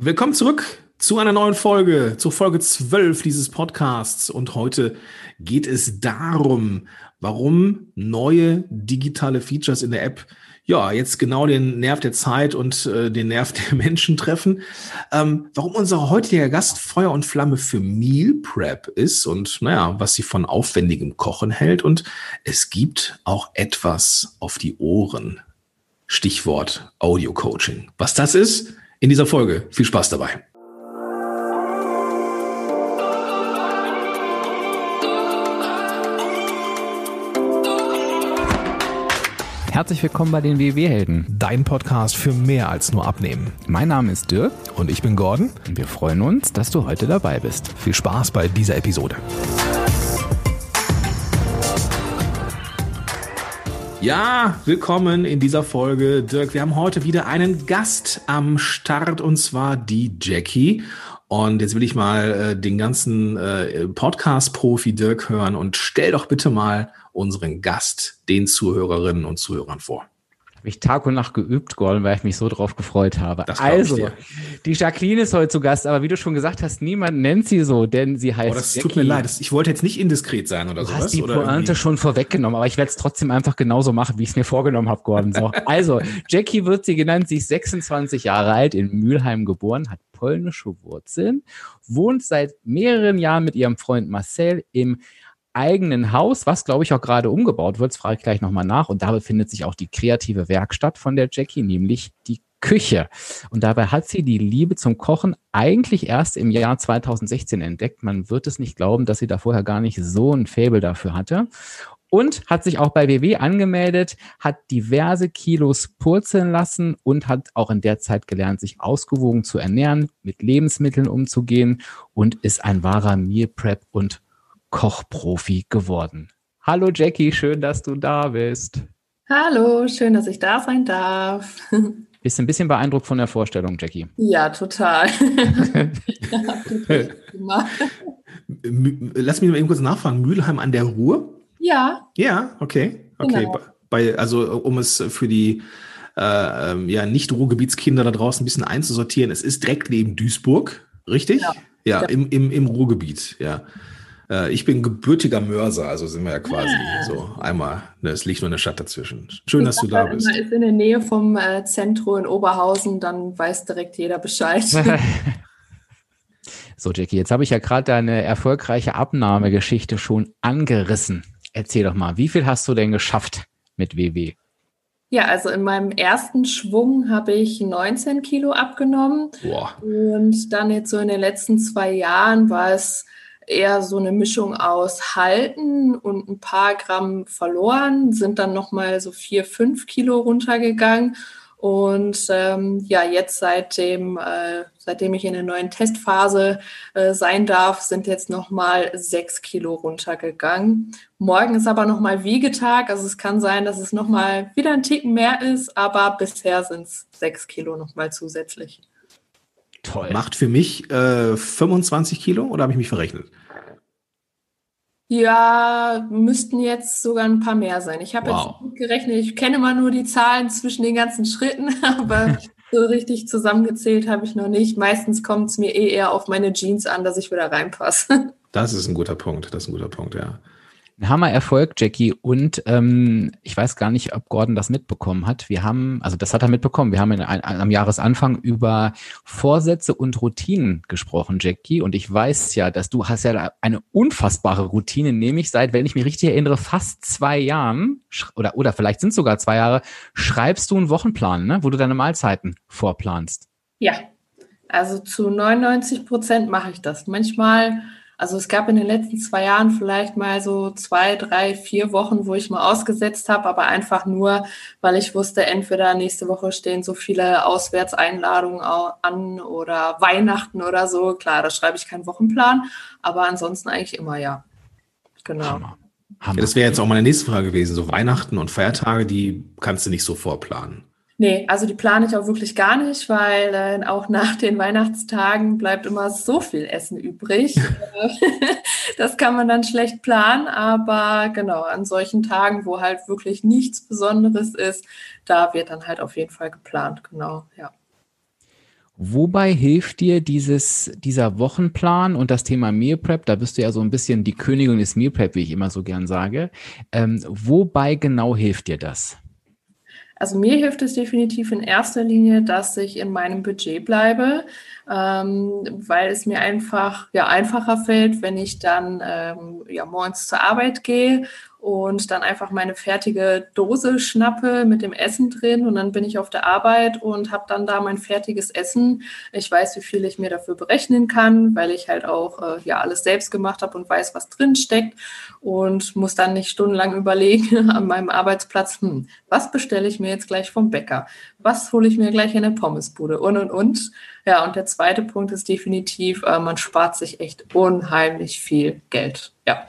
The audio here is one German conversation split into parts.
Willkommen zurück zu einer neuen Folge, zu Folge 12 dieses Podcasts. Und heute geht es darum, warum neue digitale Features in der App ja jetzt genau den Nerv der Zeit und äh, den Nerv der Menschen treffen. Ähm, warum unser heutiger Gast Feuer und Flamme für Meal Prep ist und naja, was sie von aufwendigem Kochen hält. Und es gibt auch etwas auf die Ohren. Stichwort Audio Coaching. Was das ist? In dieser Folge. Viel Spaß dabei. Herzlich willkommen bei den WW-Helden. Dein Podcast für mehr als nur Abnehmen. Mein Name ist Dirk. Und ich bin Gordon. Und wir freuen uns, dass du heute dabei bist. Viel Spaß bei dieser Episode. Ja, willkommen in dieser Folge, Dirk. Wir haben heute wieder einen Gast am Start und zwar die Jackie. Und jetzt will ich mal äh, den ganzen äh, Podcast-Profi Dirk hören und stell doch bitte mal unseren Gast den Zuhörerinnen und Zuhörern vor. Habe ich Tag und Nacht geübt, Gordon, weil ich mich so drauf gefreut habe. also, die Jacqueline ist heute zu Gast, aber wie du schon gesagt hast, niemand nennt sie so, denn sie heißt. Oh, das Jackie. tut mir leid. Ich wollte jetzt nicht indiskret sein oder du sowas. Hast die Pointe irgendwie? schon vorweggenommen, aber ich werde es trotzdem einfach genauso machen, wie ich es mir vorgenommen habe, Gordon. So. also, Jackie wird sie genannt, sie ist 26 Jahre alt, in Mülheim geboren, hat polnische Wurzeln, wohnt seit mehreren Jahren mit ihrem Freund Marcel im eigenen Haus, was glaube ich auch gerade umgebaut wird, das frage ich gleich nochmal nach. Und da befindet sich auch die kreative Werkstatt von der Jackie, nämlich die Küche. Und dabei hat sie die Liebe zum Kochen eigentlich erst im Jahr 2016 entdeckt. Man wird es nicht glauben, dass sie da vorher gar nicht so ein Faible dafür hatte. Und hat sich auch bei WW angemeldet, hat diverse Kilos purzeln lassen und hat auch in der Zeit gelernt, sich ausgewogen zu ernähren, mit Lebensmitteln umzugehen und ist ein wahrer Meal Prep und Kochprofi geworden. Hallo Jackie, schön, dass du da bist. Hallo, schön, dass ich da sein darf. Bist du ein bisschen beeindruckt von der Vorstellung, Jackie? Ja, total. Lass mich mal eben kurz nachfragen. Mülheim an der Ruhr? Ja. Ja, okay. Okay. Genau. Bei, also um es für die äh, ähm, ja, Nicht-Ruhrgebietskinder da draußen ein bisschen einzusortieren, es ist direkt neben Duisburg, richtig? Ja, ja, ja. Im, im, im Ruhrgebiet, ja. Äh, ich bin gebürtiger Mörser, also sind wir ja quasi ja. so einmal, ne, es liegt nur eine Stadt dazwischen. Schön, dass du da bist. Man ist in der Nähe vom äh, Zentrum in Oberhausen, dann weiß direkt jeder Bescheid. so, Jackie, jetzt habe ich ja gerade deine erfolgreiche Abnahmegeschichte schon angerissen. Erzähl doch mal, wie viel hast du denn geschafft mit WW? Ja, also in meinem ersten Schwung habe ich 19 Kilo abgenommen. Boah. Und dann jetzt so in den letzten zwei Jahren war es eher so eine Mischung aus halten und ein paar Gramm verloren, sind dann nochmal so vier, fünf Kilo runtergegangen. Und ähm, ja, jetzt seitdem, äh, seitdem ich in der neuen Testphase äh, sein darf, sind jetzt nochmal sechs Kilo runtergegangen. Morgen ist aber nochmal Wiegetag, also es kann sein, dass es nochmal wieder ein Ticken mehr ist, aber bisher sind es sechs Kilo nochmal zusätzlich. Toll. Macht für mich äh, 25 Kilo oder habe ich mich verrechnet? Ja, müssten jetzt sogar ein paar mehr sein. Ich habe wow. jetzt gerechnet, ich kenne mal nur die Zahlen zwischen den ganzen Schritten, aber so richtig zusammengezählt habe ich noch nicht. Meistens kommt es mir eh eher auf meine Jeans an, dass ich wieder reinpasse. Das ist ein guter Punkt, das ist ein guter Punkt, ja. Ein Hammer-Erfolg, Jackie. Und ähm, ich weiß gar nicht, ob Gordon das mitbekommen hat. Wir haben, also das hat er mitbekommen, wir haben in, am Jahresanfang über Vorsätze und Routinen gesprochen, Jackie. Und ich weiß ja, dass du hast ja eine unfassbare Routine, nämlich seit, wenn ich mich richtig erinnere, fast zwei Jahren oder, oder vielleicht sind es sogar zwei Jahre, schreibst du einen Wochenplan, ne, wo du deine Mahlzeiten vorplanst. Ja, also zu 99 Prozent mache ich das. Manchmal also es gab in den letzten zwei Jahren vielleicht mal so zwei, drei, vier Wochen, wo ich mal ausgesetzt habe, aber einfach nur, weil ich wusste, entweder nächste Woche stehen so viele Auswärtseinladungen an oder Weihnachten oder so. Klar, da schreibe ich keinen Wochenplan, aber ansonsten eigentlich immer ja. Genau. Hammer. Hammer. Ja, das wäre jetzt auch meine nächste Frage gewesen. So Weihnachten und Feiertage, die kannst du nicht so vorplanen. Nee, also die plane ich auch wirklich gar nicht, weil äh, auch nach den Weihnachtstagen bleibt immer so viel Essen übrig. das kann man dann schlecht planen, aber genau, an solchen Tagen, wo halt wirklich nichts Besonderes ist, da wird dann halt auf jeden Fall geplant, genau, ja. Wobei hilft dir dieses, dieser Wochenplan und das Thema Meal Prep? Da bist du ja so ein bisschen die Königin des Meal Prep, wie ich immer so gern sage. Ähm, wobei genau hilft dir das? Also mir hilft es definitiv in erster Linie, dass ich in meinem Budget bleibe, ähm, weil es mir einfach ja einfacher fällt, wenn ich dann ähm, ja morgens zur Arbeit gehe und dann einfach meine fertige Dose schnappe mit dem Essen drin und dann bin ich auf der Arbeit und habe dann da mein fertiges Essen. Ich weiß, wie viel ich mir dafür berechnen kann, weil ich halt auch äh, ja alles selbst gemacht habe und weiß, was drin steckt und muss dann nicht stundenlang überlegen an meinem Arbeitsplatz, hm, was bestelle ich mir jetzt gleich vom Bäcker? Was hole ich mir gleich in der Pommesbude? Und und und. Ja, und der zweite Punkt ist definitiv, äh, man spart sich echt unheimlich viel Geld. Ja.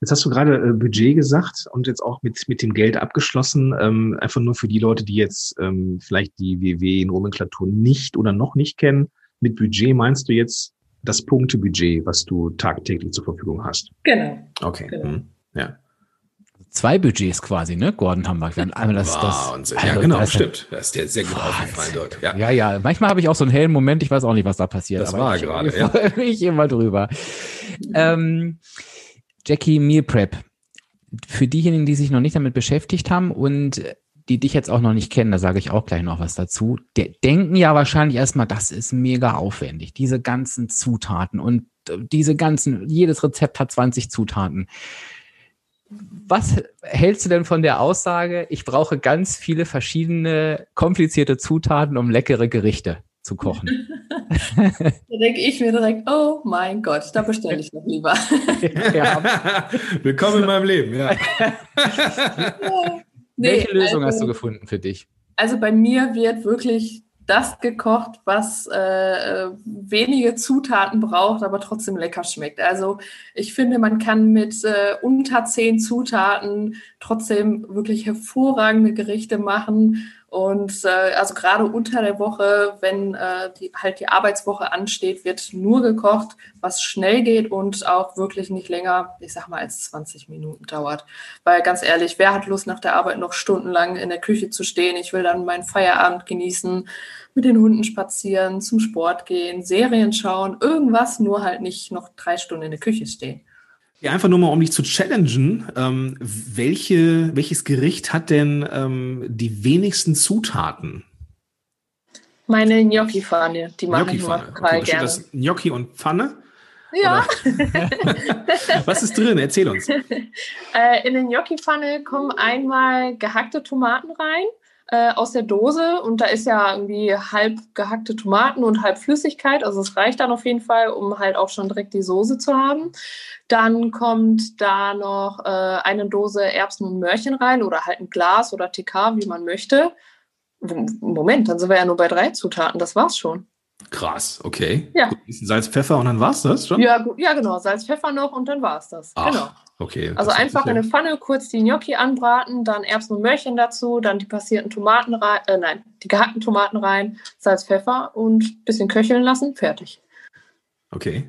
Jetzt hast du gerade äh, Budget gesagt und jetzt auch mit, mit dem Geld abgeschlossen. Ähm, einfach nur für die Leute, die jetzt ähm, vielleicht die WW-Nomenklatur nicht oder noch nicht kennen. Mit Budget meinst du jetzt das Punktebudget, was du tagtäglich zur Verfügung hast? Genau. Okay. Genau. Hm. Ja. Zwei Budgets quasi, ne? Gordon Hamburg. Wir einmal das, das, Wahnsinn. Also, ja, genau, das stimmt. Das ist der sehr gut aufgefallen dort. Ja. ja, ja. Manchmal habe ich auch so einen hellen Moment, ich weiß auch nicht, was da passiert. Das war ich, gerade, ich, ja. Ich immer drüber. Ähm, Jackie Meal Prep. Für diejenigen, die sich noch nicht damit beschäftigt haben und die dich jetzt auch noch nicht kennen, da sage ich auch gleich noch was dazu, der denken ja wahrscheinlich erstmal, das ist mega aufwendig, diese ganzen Zutaten und diese ganzen, jedes Rezept hat 20 Zutaten. Was hältst du denn von der Aussage, ich brauche ganz viele verschiedene komplizierte Zutaten, um leckere Gerichte zu kochen? da denke ich mir direkt, oh mein Gott, da bestelle ich noch lieber. ja. Willkommen in meinem Leben, ja. Nee, Welche Lösung also, hast du gefunden für dich? Also bei mir wird wirklich das gekocht, was äh, wenige Zutaten braucht, aber trotzdem lecker schmeckt. Also ich finde, man kann mit äh, unter zehn Zutaten trotzdem wirklich hervorragende Gerichte machen und äh, also gerade unter der Woche, wenn äh, die, halt die Arbeitswoche ansteht, wird nur gekocht, was schnell geht und auch wirklich nicht länger, ich sag mal, als 20 Minuten dauert. Weil ganz ehrlich, wer hat Lust nach der Arbeit noch stundenlang in der Küche zu stehen? Ich will dann meinen Feierabend genießen, mit den Hunden spazieren, zum Sport gehen, Serien schauen, irgendwas, nur halt nicht noch drei Stunden in der Küche stehen. Ja, einfach nur mal, um dich zu challengen. Ähm, welche, welches Gericht hat denn ähm, die wenigsten Zutaten? Meine Gnocchi-Pfanne, die mache ich mal total okay, gerne. Das Gnocchi und Pfanne? Ja. Was ist drin? Erzähl uns. Äh, in den Gnocchi-Pfanne kommen einmal gehackte Tomaten rein, äh, aus der Dose und da ist ja irgendwie halb gehackte Tomaten und halb Flüssigkeit. Also es reicht dann auf jeden Fall, um halt auch schon direkt die Soße zu haben. Dann kommt da noch äh, eine Dose Erbsen und Möhrchen rein oder halt ein Glas oder TK, wie man möchte. Moment, dann sind wir ja nur bei drei Zutaten. Das war's schon. Krass, okay. Ja. Salz, Pfeffer und dann war's das schon? Ja, ja genau. Salz, Pfeffer noch und dann war's das. Ach, genau. Okay. Also einfach in eine Pfanne kurz die Gnocchi anbraten, dann Erbsen und Möhrchen dazu, dann die passierten Tomaten rein, äh, nein, die gehackten Tomaten rein, Salz, Pfeffer und ein bisschen köcheln lassen, fertig. Okay.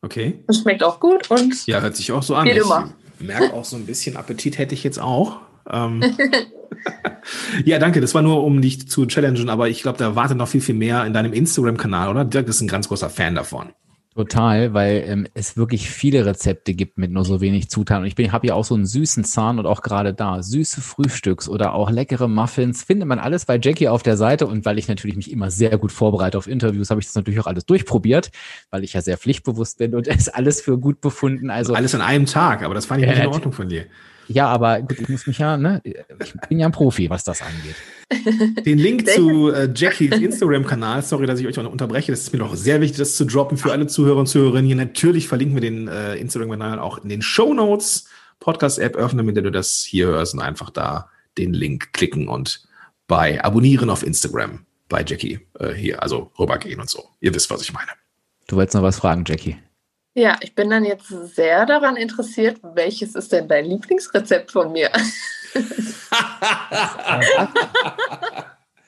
Okay. Das schmeckt auch gut und. Ja, hört sich auch so an. Geht immer. Ich merke auch so ein bisschen Appetit hätte ich jetzt auch. Ähm, ja, danke. Das war nur, um dich zu challengen, aber ich glaube, da wartet noch viel, viel mehr in deinem Instagram-Kanal, oder? Dirk ist ein ganz großer Fan davon. Total, weil ähm, es wirklich viele Rezepte gibt mit nur so wenig Zutaten. Und ich bin, habe ja auch so einen süßen Zahn und auch gerade da süße Frühstücks oder auch leckere Muffins findet man alles bei Jackie auf der Seite und weil ich natürlich mich immer sehr gut vorbereite auf Interviews, habe ich das natürlich auch alles durchprobiert, weil ich ja sehr pflichtbewusst bin und es alles für gut befunden. Also alles an einem Tag, aber das fand ich nicht in Ordnung von dir. Ja, aber gut, ich muss mich ja, ne, ich bin ja ein Profi, was das angeht. Den Link zu äh, Jackies Instagram-Kanal, sorry, dass ich euch unterbreche, das ist mir doch sehr wichtig, das zu droppen für alle Zuhörer und Zuhörerinnen. Hier natürlich verlinken wir den äh, Instagram-Kanal auch in den Show Notes. Podcast-App öffnen, mit der du das hier hörst und einfach da den Link klicken und bei Abonnieren auf Instagram bei Jackie äh, hier, also rübergehen und so. Ihr wisst, was ich meine. Du wolltest noch was fragen, Jackie. Ja, ich bin dann jetzt sehr daran interessiert, welches ist denn dein Lieblingsrezept von mir?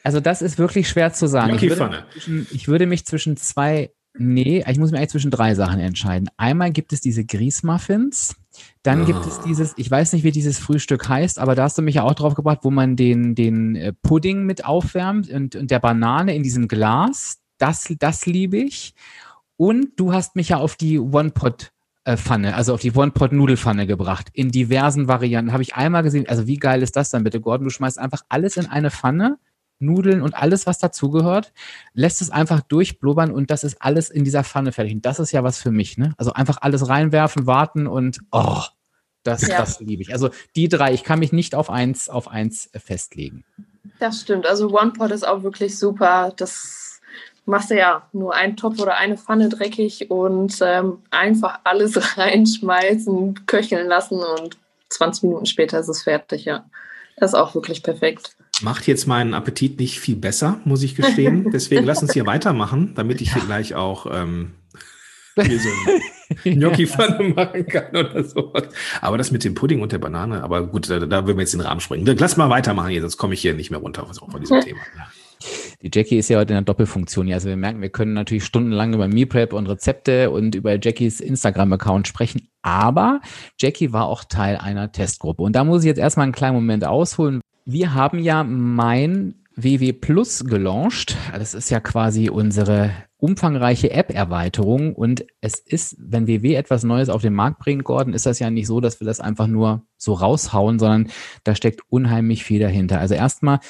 also das ist wirklich schwer zu sagen. Ich würde, zwischen, ich würde, mich zwischen zwei, nee, ich muss mich eigentlich zwischen drei Sachen entscheiden. Einmal gibt es diese Grießmuffins, dann oh. gibt es ah. dieses, ich weiß nicht, wie dieses Frühstück heißt, aber da hast du mich ja auch drauf gebracht, wo man den, den äh, Pudding mit aufwärmt und, und der Banane in diesem Glas Das, das liebe ich. Und du hast mich ja auf die One-Pot Pfanne, also auf die One-Pot-Nudelfanne gebracht. In diversen Varianten. Habe ich einmal gesehen. Also wie geil ist das dann bitte, Gordon? Du schmeißt einfach alles in eine Pfanne, Nudeln und alles, was dazugehört, lässt es einfach durchblubbern und das ist alles in dieser Pfanne fertig. Und das ist ja was für mich, ne? Also einfach alles reinwerfen, warten und oh, das, ja. das liebe ich. Also die drei, ich kann mich nicht auf eins, auf eins festlegen. Das stimmt. Also One-Pot ist auch wirklich super. Das machst du ja nur einen Topf oder eine Pfanne dreckig und ähm, einfach alles reinschmeißen, köcheln lassen und 20 Minuten später ist es fertig, ja. Das ist auch wirklich perfekt. Macht jetzt meinen Appetit nicht viel besser, muss ich gestehen. Deswegen lass uns hier weitermachen, damit ich hier gleich auch ähm, mir so eine Gnocchi-Pfanne machen kann oder sowas. Aber das mit dem Pudding und der Banane, aber gut, da, da würden wir jetzt den Rahmen springen. Lass mal weitermachen hier, sonst komme ich hier nicht mehr runter von diesem Thema. Die Jackie ist ja heute in der Doppelfunktion. Also wir merken, wir können natürlich stundenlang über Meal Prep und Rezepte und über Jackies Instagram-Account sprechen. Aber Jackie war auch Teil einer Testgruppe. Und da muss ich jetzt erstmal einen kleinen Moment ausholen. Wir haben ja mein WW Plus gelauncht. Das ist ja quasi unsere umfangreiche App-Erweiterung. Und es ist, wenn WW etwas Neues auf den Markt bringt, Gordon, ist das ja nicht so, dass wir das einfach nur so raushauen, sondern da steckt unheimlich viel dahinter. Also erstmal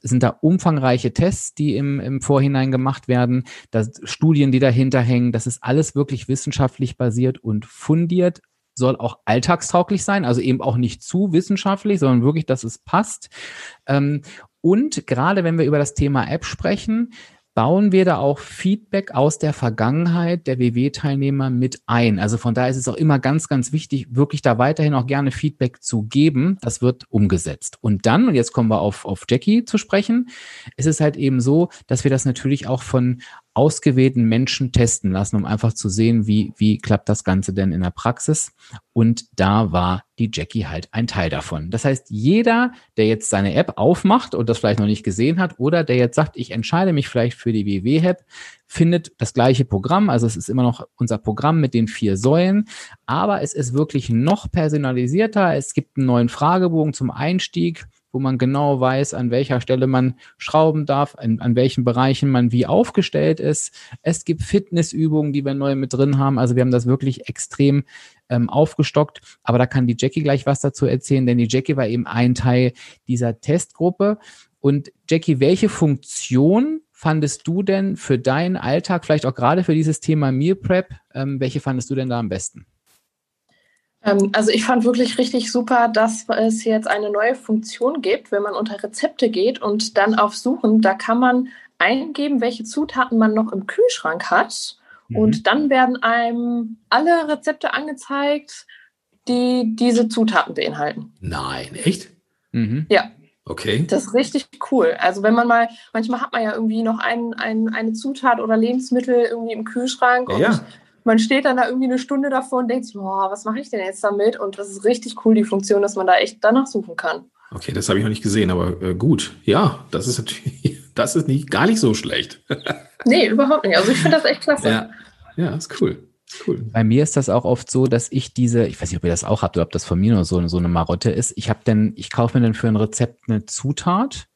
sind da umfangreiche Tests, die im, im Vorhinein gemacht werden, das Studien, die dahinter hängen. Das ist alles wirklich wissenschaftlich basiert und fundiert soll auch alltagstauglich sein, also eben auch nicht zu wissenschaftlich, sondern wirklich, dass es passt. Ähm, und gerade wenn wir über das Thema App sprechen, bauen wir da auch Feedback aus der Vergangenheit der WW-Teilnehmer mit ein. Also von daher ist es auch immer ganz, ganz wichtig, wirklich da weiterhin auch gerne Feedback zu geben. Das wird umgesetzt. Und dann, und jetzt kommen wir auf, auf Jackie zu sprechen, ist es halt eben so, dass wir das natürlich auch von ausgewählten Menschen testen lassen, um einfach zu sehen, wie, wie klappt das Ganze denn in der Praxis. Und da war die Jackie halt ein Teil davon. Das heißt, jeder, der jetzt seine App aufmacht und das vielleicht noch nicht gesehen hat oder der jetzt sagt, ich entscheide mich vielleicht für die WW-App, findet das gleiche Programm. Also es ist immer noch unser Programm mit den vier Säulen, aber es ist wirklich noch personalisierter. Es gibt einen neuen Fragebogen zum Einstieg wo man genau weiß, an welcher Stelle man schrauben darf, an, an welchen Bereichen man wie aufgestellt ist. Es gibt Fitnessübungen, die wir neu mit drin haben. Also wir haben das wirklich extrem ähm, aufgestockt. Aber da kann die Jackie gleich was dazu erzählen, denn die Jackie war eben ein Teil dieser Testgruppe. Und Jackie, welche Funktion fandest du denn für deinen Alltag, vielleicht auch gerade für dieses Thema Meal Prep, ähm, welche fandest du denn da am besten? Ähm, also ich fand wirklich richtig super, dass es jetzt eine neue Funktion gibt, wenn man unter Rezepte geht und dann auf Suchen, da kann man eingeben, welche Zutaten man noch im Kühlschrank hat. Mhm. Und dann werden einem alle Rezepte angezeigt, die diese Zutaten beinhalten. Nein, echt? Mhm. Ja. Okay. Das ist richtig cool. Also wenn man mal, manchmal hat man ja irgendwie noch ein, ein, eine Zutat oder Lebensmittel irgendwie im Kühlschrank ja, und ja man steht dann da irgendwie eine Stunde davor und denkt sich, boah, was mache ich denn jetzt damit? Und das ist richtig cool, die Funktion, dass man da echt danach suchen kann. Okay, das habe ich noch nicht gesehen, aber äh, gut. Ja, das ist natürlich, das ist nicht, gar nicht so schlecht. nee, überhaupt nicht. Also ich finde das echt klasse. Ja, ja ist cool. Cool. Bei mir ist das auch oft so, dass ich diese, ich weiß nicht, ob ihr das auch habt oder ob das von mir nur so, so eine Marotte ist. Ich habe denn, ich kaufe mir dann für ein Rezept eine Zutat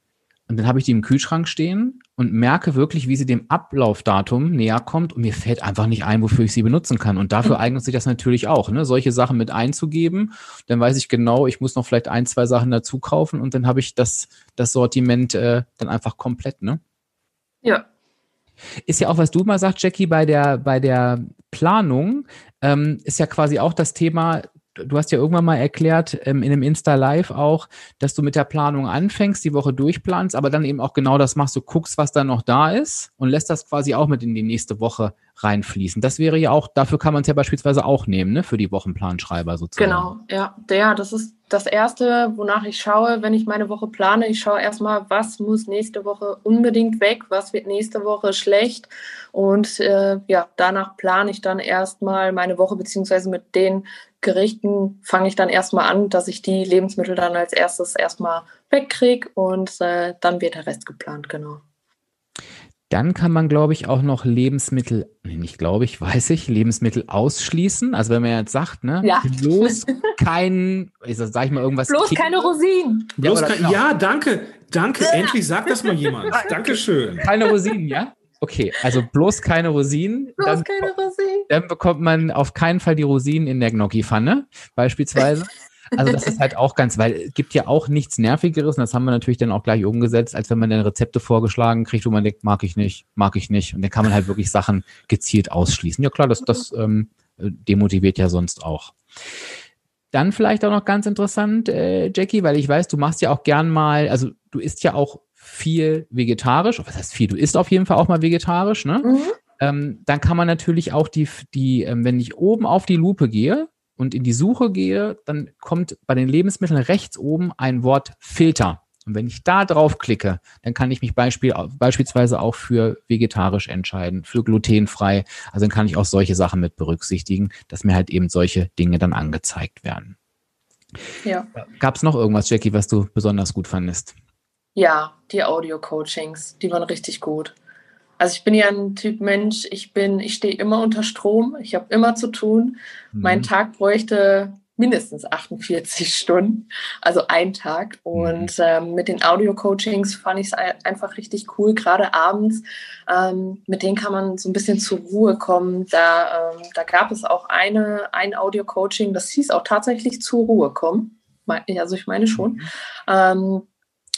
und dann habe ich die im Kühlschrank stehen und merke wirklich, wie sie dem Ablaufdatum näher kommt und mir fällt einfach nicht ein, wofür ich sie benutzen kann. Und dafür mhm. eignet sich das natürlich auch, ne? solche Sachen mit einzugeben. Dann weiß ich genau, ich muss noch vielleicht ein, zwei Sachen dazu kaufen und dann habe ich das, das Sortiment äh, dann einfach komplett. Ne? Ja. Ist ja auch, was du mal sagst, Jackie, bei der, bei der Planung ähm, ist ja quasi auch das Thema, du hast ja irgendwann mal erklärt, ähm, in einem Insta-Live auch, dass du mit der Planung anfängst, die Woche durchplanst, aber dann eben auch genau das machst, du guckst, was da noch da ist und lässt das quasi auch mit in die nächste Woche reinfließen. Das wäre ja auch, dafür kann man es ja beispielsweise auch nehmen, ne, für die Wochenplanschreiber sozusagen. Genau, ja. Der, das ist das Erste, wonach ich schaue, wenn ich meine Woche plane. Ich schaue erstmal, was muss nächste Woche unbedingt weg, was wird nächste Woche schlecht. Und äh, ja, danach plane ich dann erstmal meine Woche, beziehungsweise mit den Gerichten fange ich dann erstmal an, dass ich die Lebensmittel dann als erstes erstmal wegkriege und äh, dann wird der Rest geplant, genau. Dann kann man, glaube ich, auch noch Lebensmittel, nicht glaube ich, weiß ich, Lebensmittel ausschließen. Also wenn man jetzt sagt, ne, ja. bloß kein, sag ich mal irgendwas. Bloß kind keine Rosinen. Bloß ja, kein, genau. ja, danke, danke. Endlich sagt das mal jemand. Dankeschön. Keine Rosinen, ja? Okay, also bloß keine Rosinen. Bloß dann, keine Rosinen. Dann bekommt man auf keinen Fall die Rosinen in der Gnocchi-Pfanne, beispielsweise. Also das ist halt auch ganz, weil es gibt ja auch nichts Nervigeres und das haben wir natürlich dann auch gleich umgesetzt, als wenn man dann Rezepte vorgeschlagen kriegt, wo man denkt, mag ich nicht, mag ich nicht. Und dann kann man halt wirklich Sachen gezielt ausschließen. Ja klar, das, das ähm, demotiviert ja sonst auch. Dann vielleicht auch noch ganz interessant, äh, Jackie, weil ich weiß, du machst ja auch gern mal, also du isst ja auch viel vegetarisch. Was heißt viel? Du isst auf jeden Fall auch mal vegetarisch, ne? Mhm. Ähm, dann kann man natürlich auch die, die ähm, wenn ich oben auf die Lupe gehe, und in die Suche gehe, dann kommt bei den Lebensmitteln rechts oben ein Wort Filter. Und wenn ich da drauf klicke, dann kann ich mich Beispiel, beispielsweise auch für vegetarisch entscheiden, für glutenfrei. Also dann kann ich auch solche Sachen mit berücksichtigen, dass mir halt eben solche Dinge dann angezeigt werden. Ja. Gab es noch irgendwas, Jackie, was du besonders gut fandest? Ja, die Audio-Coachings, die waren richtig gut. Also ich bin ja ein Typ Mensch, ich bin, ich stehe immer unter Strom, ich habe immer zu tun. Mhm. Mein Tag bräuchte mindestens 48 Stunden, also ein Tag. Und mhm. ähm, mit den Audio-Coachings fand ich es einfach richtig cool, gerade abends. Ähm, mit denen kann man so ein bisschen zur Ruhe kommen. Da, ähm, da gab es auch eine, ein Audio-Coaching, das hieß auch tatsächlich zur Ruhe kommen. Also ich meine schon.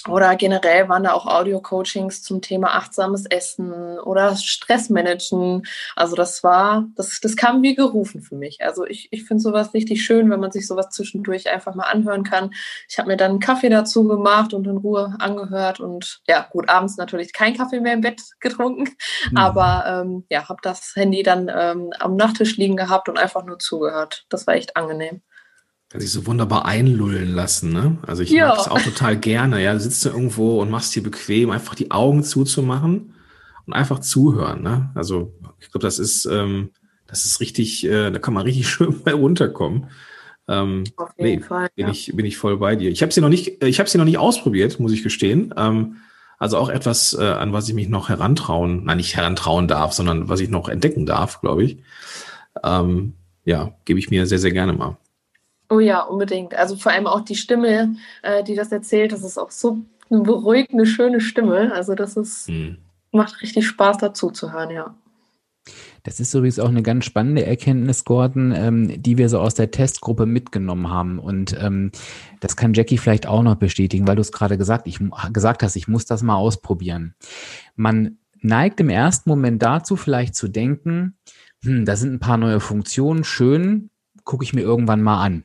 Oder generell waren da auch Audio-Coachings zum Thema achtsames Essen oder Stressmanagen. Also das war, das, das kam wie gerufen für mich. Also ich, ich finde sowas richtig schön, wenn man sich sowas zwischendurch einfach mal anhören kann. Ich habe mir dann einen Kaffee dazu gemacht und in Ruhe angehört und ja, gut, abends natürlich kein Kaffee mehr im Bett getrunken, mhm. aber ähm, ja, habe das Handy dann ähm, am Nachttisch liegen gehabt und einfach nur zugehört. Das war echt angenehm. Kann sich so wunderbar einlullen lassen, ne? Also ich ja. mag das auch total gerne. Ja, du sitzt da irgendwo und machst dir bequem, einfach die Augen zuzumachen und einfach zuhören, ne? Also ich glaube, das ist, ähm, das ist richtig, äh, da kann man richtig schön bei runterkommen. Ähm, Auf jeden nee, Fall. Bin, ja. ich, bin ich voll bei dir. Ich habe sie noch nicht, ich habe sie noch nicht ausprobiert, muss ich gestehen. Ähm, also auch etwas, äh, an was ich mich noch herantrauen, nein, nicht herantrauen darf, sondern was ich noch entdecken darf, glaube ich. Ähm, ja, gebe ich mir sehr, sehr gerne mal. Oh ja, unbedingt. Also vor allem auch die Stimme, äh, die das erzählt, das ist auch so eine beruhigende, schöne Stimme. Also das ist, hm. macht richtig Spaß dazu zu hören, ja. Das ist übrigens auch eine ganz spannende Erkenntnis, Gordon, ähm, die wir so aus der Testgruppe mitgenommen haben. Und ähm, das kann Jackie vielleicht auch noch bestätigen, weil du es gerade gesagt, ich, gesagt hast, ich muss das mal ausprobieren. Man neigt im ersten Moment dazu, vielleicht zu denken, hm, da sind ein paar neue Funktionen, schön, gucke ich mir irgendwann mal an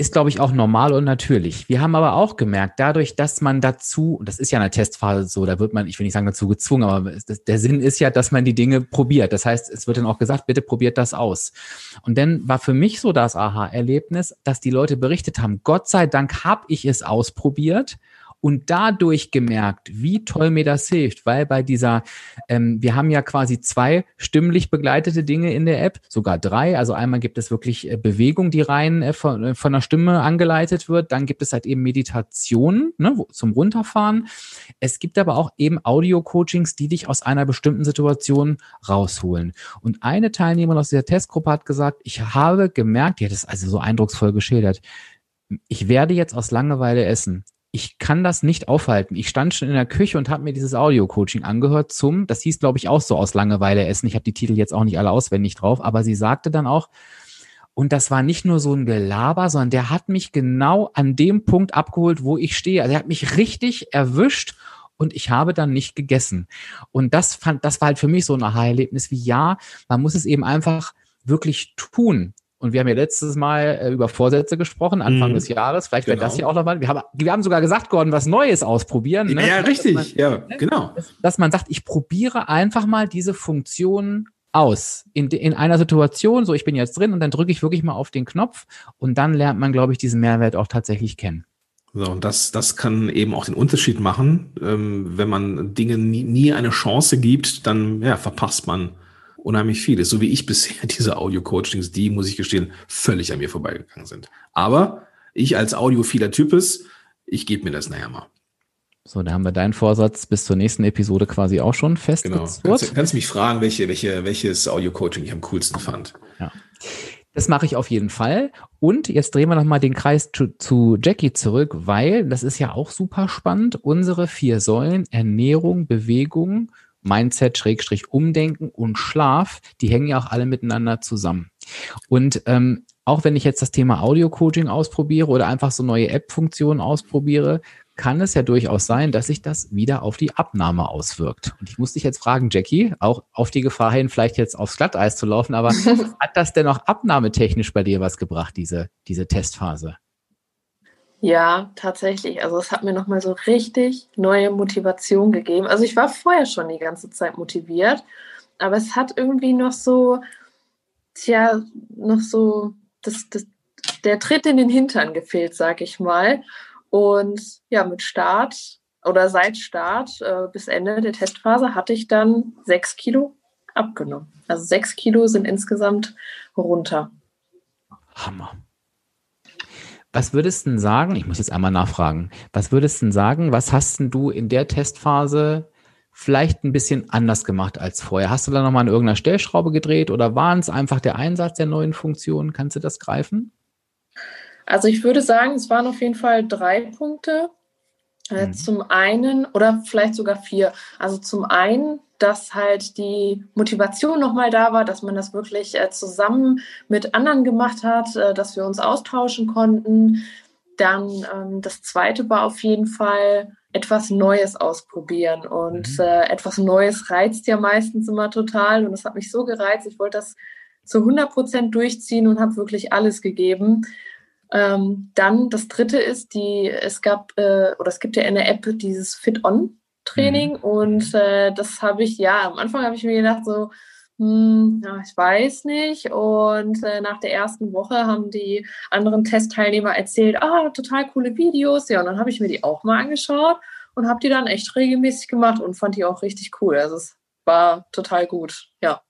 ist, glaube ich, auch normal und natürlich. Wir haben aber auch gemerkt, dadurch, dass man dazu, und das ist ja in der Testphase so, da wird man, ich will nicht sagen dazu gezwungen, aber das, der Sinn ist ja, dass man die Dinge probiert. Das heißt, es wird dann auch gesagt, bitte probiert das aus. Und dann war für mich so das Aha-Erlebnis, dass die Leute berichtet haben, Gott sei Dank habe ich es ausprobiert und dadurch gemerkt, wie toll mir das hilft, weil bei dieser, ähm, wir haben ja quasi zwei stimmlich begleitete Dinge in der App, sogar drei. Also einmal gibt es wirklich äh, Bewegung, die rein äh, von, äh, von der Stimme angeleitet wird. Dann gibt es halt eben Meditation ne, zum Runterfahren. Es gibt aber auch eben Audio-Coachings, die dich aus einer bestimmten Situation rausholen. Und eine Teilnehmerin aus dieser Testgruppe hat gesagt, ich habe gemerkt, die hat es also so eindrucksvoll geschildert, ich werde jetzt aus Langeweile essen ich kann das nicht aufhalten. Ich stand schon in der Küche und habe mir dieses Audio-Coaching angehört zum, das hieß, glaube ich, auch so aus Langeweile essen. Ich habe die Titel jetzt auch nicht alle auswendig drauf, aber sie sagte dann auch, und das war nicht nur so ein Gelaber, sondern der hat mich genau an dem Punkt abgeholt, wo ich stehe. Also er hat mich richtig erwischt und ich habe dann nicht gegessen. Und das fand, das war halt für mich so ein Aha-Erlebnis wie ja, man muss es eben einfach wirklich tun. Und wir haben ja letztes Mal äh, über Vorsätze gesprochen, Anfang mm, des Jahres. Vielleicht genau. wäre das hier auch nochmal. Wir haben, wir haben sogar gesagt, Gordon, was Neues ausprobieren. Ne? Ja, richtig. Man, ja, ne? genau. Dass man sagt, ich probiere einfach mal diese Funktion aus in, in einer Situation, so ich bin jetzt drin und dann drücke ich wirklich mal auf den Knopf und dann lernt man, glaube ich, diesen Mehrwert auch tatsächlich kennen. So, und das, das kann eben auch den Unterschied machen. Ähm, wenn man Dinge nie, nie eine Chance gibt, dann ja, verpasst man unheimlich viel ist. So wie ich bisher diese Audio-Coachings, die, muss ich gestehen, völlig an mir vorbeigegangen sind. Aber ich als audiophiler Typ ist, ich gebe mir das nachher mal. So, da haben wir deinen Vorsatz bis zur nächsten Episode quasi auch schon festgezurrt. Genau. Kannst, kannst mich fragen, welche, welche, welches Audio-Coaching ich am coolsten fand. Ja. Das mache ich auf jeden Fall. Und jetzt drehen wir nochmal den Kreis zu, zu, Jackie zurück, weil das ist ja auch super spannend. Unsere vier Säulen, Ernährung, Bewegung Mindset, Schrägstrich, Umdenken und Schlaf, die hängen ja auch alle miteinander zusammen. Und ähm, auch wenn ich jetzt das Thema Audio-Coaching ausprobiere oder einfach so neue App-Funktionen ausprobiere, kann es ja durchaus sein, dass sich das wieder auf die Abnahme auswirkt. Und ich muss dich jetzt fragen, Jackie, auch auf die Gefahr hin, vielleicht jetzt aufs Glatteis zu laufen, aber hat das denn auch abnahmetechnisch bei dir was gebracht, diese, diese Testphase? Ja, tatsächlich. Also es hat mir nochmal so richtig neue Motivation gegeben. Also ich war vorher schon die ganze Zeit motiviert, aber es hat irgendwie noch so, tja, noch so das, das, der Tritt in den Hintern gefehlt, sag ich mal. Und ja, mit Start oder seit Start äh, bis Ende der Testphase hatte ich dann sechs Kilo abgenommen. Also sechs Kilo sind insgesamt runter. Hammer. Was würdest du denn sagen? Ich muss jetzt einmal nachfragen. Was würdest du denn sagen? Was hast denn du in der Testphase vielleicht ein bisschen anders gemacht als vorher? Hast du da nochmal an irgendeiner Stellschraube gedreht oder waren es einfach der Einsatz der neuen Funktionen? Kannst du das greifen? Also ich würde sagen, es waren auf jeden Fall drei Punkte. Äh, mhm. Zum einen, oder vielleicht sogar vier. Also zum einen dass halt die Motivation nochmal da war, dass man das wirklich äh, zusammen mit anderen gemacht hat, äh, dass wir uns austauschen konnten. Dann ähm, das zweite war auf jeden Fall etwas Neues ausprobieren. Und mhm. äh, etwas Neues reizt ja meistens immer total. Und das hat mich so gereizt. Ich wollte das zu 100 Prozent durchziehen und habe wirklich alles gegeben. Ähm, dann das dritte ist, die, es gab, äh, oder es gibt ja in der App dieses Fit-On. Training mhm. und äh, das habe ich, ja, am Anfang habe ich mir gedacht, so, hm, ja, ich weiß nicht. Und äh, nach der ersten Woche haben die anderen Testteilnehmer erzählt, ah, total coole Videos. Ja, und dann habe ich mir die auch mal angeschaut und habe die dann echt regelmäßig gemacht und fand die auch richtig cool. Also es war total gut, ja.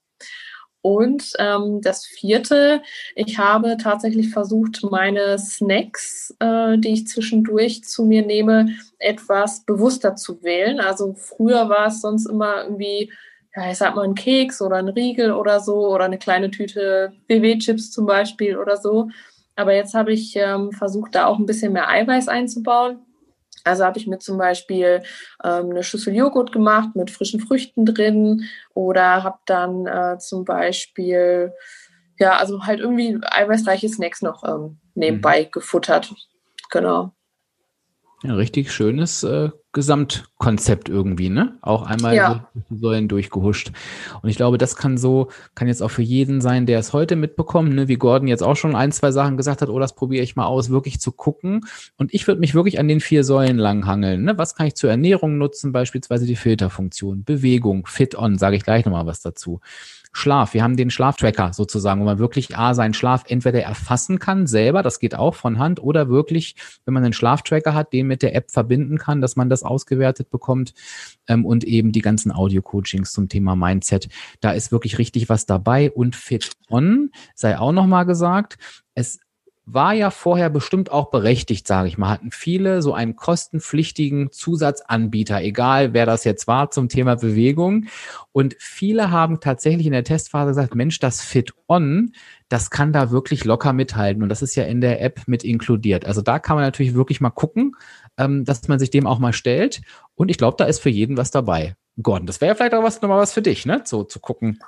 Und ähm, das vierte, ich habe tatsächlich versucht, meine Snacks, äh, die ich zwischendurch zu mir nehme, etwas bewusster zu wählen. Also früher war es sonst immer irgendwie, ja, ich sag mal, ein Keks oder ein Riegel oder so oder eine kleine Tüte BW-Chips zum Beispiel oder so. Aber jetzt habe ich ähm, versucht, da auch ein bisschen mehr Eiweiß einzubauen. Also habe ich mir zum Beispiel ähm, eine Schüssel Joghurt gemacht mit frischen Früchten drin oder habe dann äh, zum Beispiel, ja, also halt irgendwie eiweißreiche Snacks noch ähm, nebenbei mhm. gefuttert. Genau. Ja, richtig schönes äh, Gesamtkonzept irgendwie, ne? Auch einmal ja. so die Säulen durchgehuscht. Und ich glaube, das kann so, kann jetzt auch für jeden sein, der es heute mitbekommt, ne? wie Gordon jetzt auch schon ein, zwei Sachen gesagt hat, oh, das probiere ich mal aus, wirklich zu gucken. Und ich würde mich wirklich an den vier Säulen langhangeln. Ne? Was kann ich zur Ernährung nutzen? Beispielsweise die Filterfunktion, Bewegung, Fit-On, sage ich gleich nochmal was dazu. Schlaf. Wir haben den Schlaftracker sozusagen, wo man wirklich A, seinen Schlaf entweder erfassen kann selber, das geht auch von Hand, oder wirklich, wenn man einen Schlaftracker hat, den mit der App verbinden kann, dass man das ausgewertet bekommt ähm, und eben die ganzen Audio-Coachings zum Thema Mindset. Da ist wirklich richtig was dabei und Fit On, sei auch nochmal gesagt. Es war ja vorher bestimmt auch berechtigt, sage ich mal. Hatten viele so einen kostenpflichtigen Zusatzanbieter, egal wer das jetzt war zum Thema Bewegung. Und viele haben tatsächlich in der Testphase gesagt, Mensch, das Fit On, das kann da wirklich locker mithalten. Und das ist ja in der App mit inkludiert. Also da kann man natürlich wirklich mal gucken, ähm, dass man sich dem auch mal stellt. Und ich glaube, da ist für jeden was dabei. Gordon, das wäre ja vielleicht auch was, nochmal was für dich, ne? So zu gucken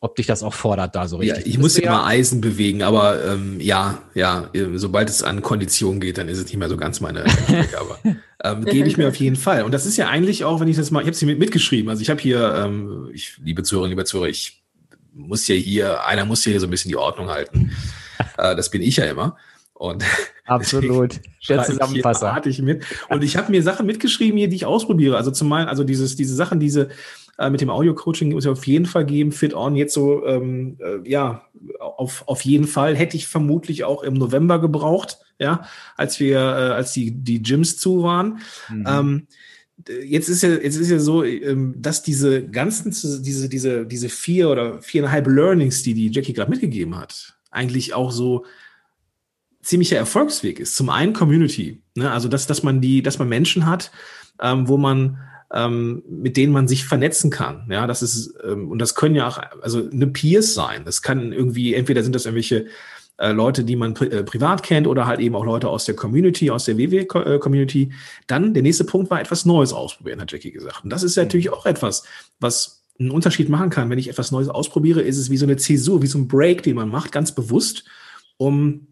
ob dich das auch fordert da so richtig. Ja, ich muss ja immer Eisen bewegen, aber ähm, ja, ja, sobald es an Konditionen geht, dann ist es nicht mehr so ganz meine aber ähm, gebe ich mir auf jeden Fall. Und das ist ja eigentlich auch, wenn ich das mal, ich habe es hier mit, mitgeschrieben, also ich habe hier, ähm, ich, liebe Zuhörerinnen, liebe Zuhörer, ich muss ja hier, einer muss hier so ein bisschen die Ordnung halten. äh, das bin ich ja immer. Und Absolut. Der Zusammenfasser. Ich mit. Und ich habe mir Sachen mitgeschrieben hier, die ich ausprobiere. Also zum einen, also dieses, diese Sachen, diese äh, mit dem Audio-Coaching muss ich auf jeden Fall geben. Fit On jetzt so, ähm, äh, ja, auf, auf jeden Fall. Hätte ich vermutlich auch im November gebraucht, ja, als wir, äh, als die, die Gyms zu waren. Mhm. Ähm, jetzt ist ja, jetzt ist ja so, ähm, dass diese ganzen, diese, diese, diese vier oder viereinhalb Learnings, die die Jackie gerade mitgegeben hat, eigentlich auch so ziemlicher Erfolgsweg ist. Zum einen Community, ne? also dass, dass man die, dass man Menschen hat, ähm, wo man ähm, mit denen man sich vernetzen kann. Ja, das ist, ähm, und das können ja auch, also eine Peers sein. Das kann irgendwie, entweder sind das irgendwelche äh, Leute, die man pri äh, privat kennt oder halt eben auch Leute aus der Community, aus der WW-Community. Dann der nächste Punkt war etwas Neues ausprobieren, hat Jackie gesagt. Und das ist natürlich auch etwas, was einen Unterschied machen kann. Wenn ich etwas Neues ausprobiere, ist es wie so eine Zäsur, wie so ein Break, den man macht, ganz bewusst, um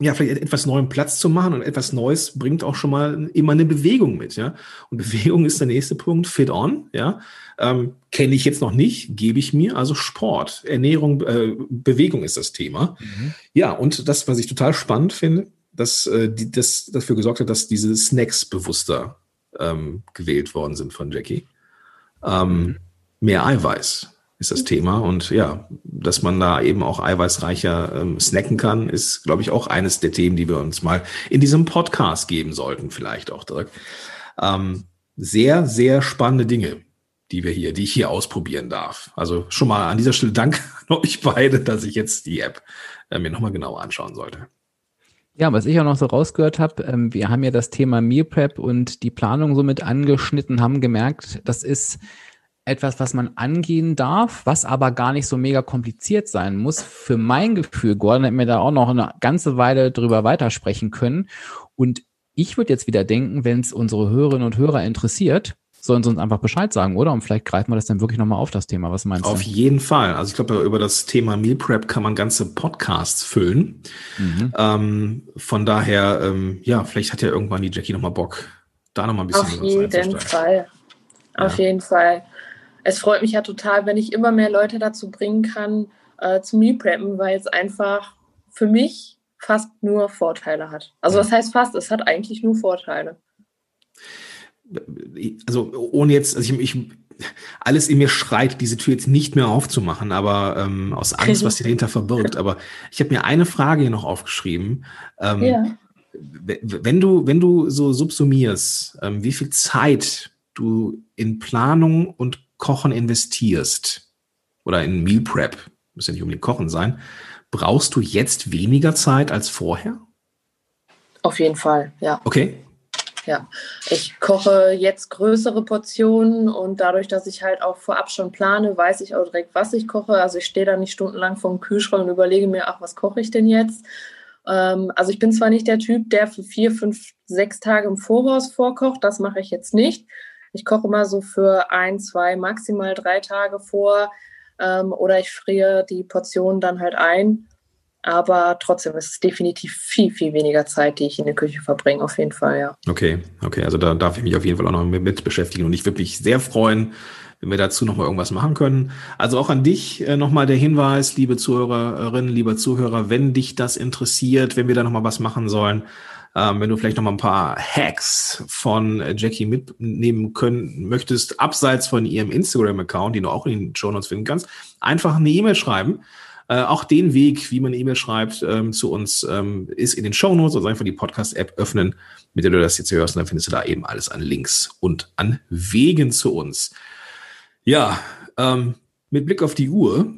ja, vielleicht etwas neuen Platz zu machen und etwas Neues bringt auch schon mal immer eine Bewegung mit, ja. Und Bewegung ist der nächste Punkt, fit on, ja. Ähm, Kenne ich jetzt noch nicht, gebe ich mir, also Sport, Ernährung, äh, Bewegung ist das Thema. Mhm. Ja, und das, was ich total spannend finde, dass äh, die, das dafür gesorgt hat, dass diese Snacks bewusster ähm, gewählt worden sind von Jackie. Ähm, mhm. Mehr Eiweiß ist das Thema. Und ja, dass man da eben auch eiweißreicher ähm, snacken kann, ist, glaube ich, auch eines der Themen, die wir uns mal in diesem Podcast geben sollten, vielleicht auch direkt. Ähm, sehr, sehr spannende Dinge, die wir hier, die ich hier ausprobieren darf. Also schon mal an dieser Stelle Dank an euch beide, dass ich jetzt die App äh, mir nochmal genauer anschauen sollte. Ja, was ich auch noch so rausgehört habe, ähm, wir haben ja das Thema Meal Prep und die Planung somit angeschnitten, haben gemerkt, das ist etwas, was man angehen darf, was aber gar nicht so mega kompliziert sein muss. Für mein Gefühl, Gordon hat mir da auch noch eine ganze Weile drüber weitersprechen können. Und ich würde jetzt wieder denken, wenn es unsere Hörerinnen und Hörer interessiert, sollen sie uns einfach Bescheid sagen, oder? Und vielleicht greifen wir das dann wirklich nochmal auf, das Thema. Was meinst du? Auf jeden Fall. Also ich glaube, über das Thema Meal Prep kann man ganze Podcasts füllen. Mhm. Ähm, von daher, ähm, ja, vielleicht hat ja irgendwann die Jackie nochmal Bock, da nochmal ein bisschen Auf jeden Fall. Auf ja. jeden Fall es freut mich ja total, wenn ich immer mehr Leute dazu bringen kann, äh, zu Meal Preppen, weil es einfach für mich fast nur Vorteile hat. Also was heißt fast? Es hat eigentlich nur Vorteile. Also ohne jetzt, also ich, ich alles in mir schreit, diese Tür jetzt nicht mehr aufzumachen, aber ähm, aus Angst, was sich dahinter verbirgt. Aber ich habe mir eine Frage hier noch aufgeschrieben. Ähm, ja. Wenn du, wenn du so subsumierst, ähm, wie viel Zeit du in Planung und Kochen investierst oder in Meal Prep, muss ja nicht unbedingt Kochen sein, brauchst du jetzt weniger Zeit als vorher? Auf jeden Fall, ja. Okay. Ja, ich koche jetzt größere Portionen und dadurch, dass ich halt auch vorab schon plane, weiß ich auch direkt, was ich koche. Also ich stehe da nicht stundenlang vor dem Kühlschrank und überlege mir, ach, was koche ich denn jetzt? Ähm, also ich bin zwar nicht der Typ, der für vier, fünf, sechs Tage im Voraus vorkocht, das mache ich jetzt nicht. Ich koche immer so für ein, zwei, maximal drei Tage vor ähm, oder ich friere die Portionen dann halt ein. Aber trotzdem ist es definitiv viel, viel weniger Zeit, die ich in der Küche verbringe, auf jeden Fall, ja. Okay, okay, also da darf ich mich auf jeden Fall auch noch mit beschäftigen und ich würde mich sehr freuen, wenn wir dazu nochmal irgendwas machen können. Also auch an dich äh, nochmal der Hinweis, liebe Zuhörerinnen, lieber Zuhörer, wenn dich das interessiert, wenn wir da nochmal was machen sollen, ähm, wenn du vielleicht noch mal ein paar Hacks von Jackie mitnehmen können möchtest, abseits von ihrem Instagram-Account, den du auch in den Show Notes finden kannst, einfach eine E-Mail schreiben. Äh, auch den Weg, wie man E-Mail schreibt, ähm, zu uns ähm, ist in den Show Notes. Also einfach die Podcast-App öffnen, mit der du das jetzt hörst. Und dann findest du da eben alles an Links und an Wegen zu uns. Ja, ähm, mit Blick auf die Uhr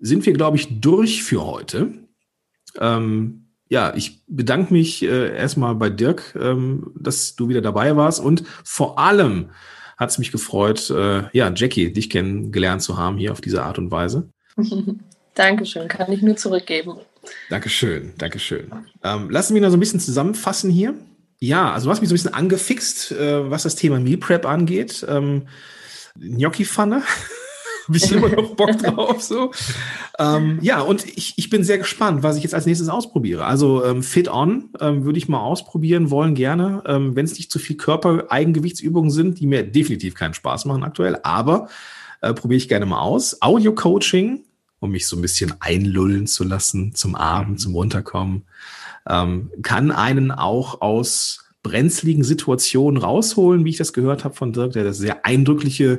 sind wir, glaube ich, durch für heute. Ähm, ja, ich bedanke mich äh, erstmal bei Dirk, ähm, dass du wieder dabei warst und vor allem hat es mich gefreut, äh, ja, Jackie, dich kennengelernt zu haben hier auf diese Art und Weise. Dankeschön, kann ich nur zurückgeben. Dankeschön, Dankeschön. Ähm, lassen wir noch so ein bisschen zusammenfassen hier. Ja, also du hast mich so ein bisschen angefixt, äh, was das Thema Meal Prep angeht. Ähm, Gnocchi-Pfanne habe ich immer noch Bock drauf. So. Ähm, ja, und ich, ich bin sehr gespannt, was ich jetzt als nächstes ausprobiere. Also ähm, Fit On ähm, würde ich mal ausprobieren wollen, gerne, ähm, wenn es nicht zu viel Körper-Eigengewichtsübungen sind, die mir definitiv keinen Spaß machen aktuell, aber äh, probiere ich gerne mal aus. Audio-Coaching, um mich so ein bisschen einlullen zu lassen zum Abend, zum Runterkommen, ähm, kann einen auch aus brenzligen Situationen rausholen, wie ich das gehört habe von Dirk, der das sehr eindrückliche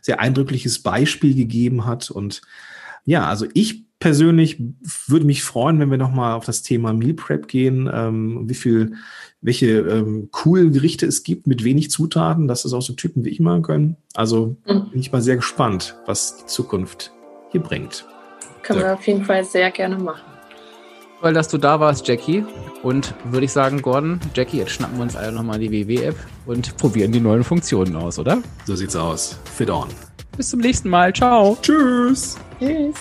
sehr eindrückliches Beispiel gegeben hat. Und ja, also ich persönlich würde mich freuen, wenn wir nochmal auf das Thema Meal Prep gehen, ähm, wie viel, welche ähm, coolen Gerichte es gibt mit wenig Zutaten, dass es auch so Typen wie ich machen können. Also mhm. bin ich mal sehr gespannt, was die Zukunft hier bringt. Können wir auf jeden Fall sehr gerne machen. Toll, dass du da warst, Jackie. Und würde ich sagen, Gordon, Jackie, jetzt schnappen wir uns alle nochmal die WW-App und probieren die neuen Funktionen aus, oder? So sieht's aus. Fit on. Bis zum nächsten Mal. Ciao. Tschüss. Tschüss.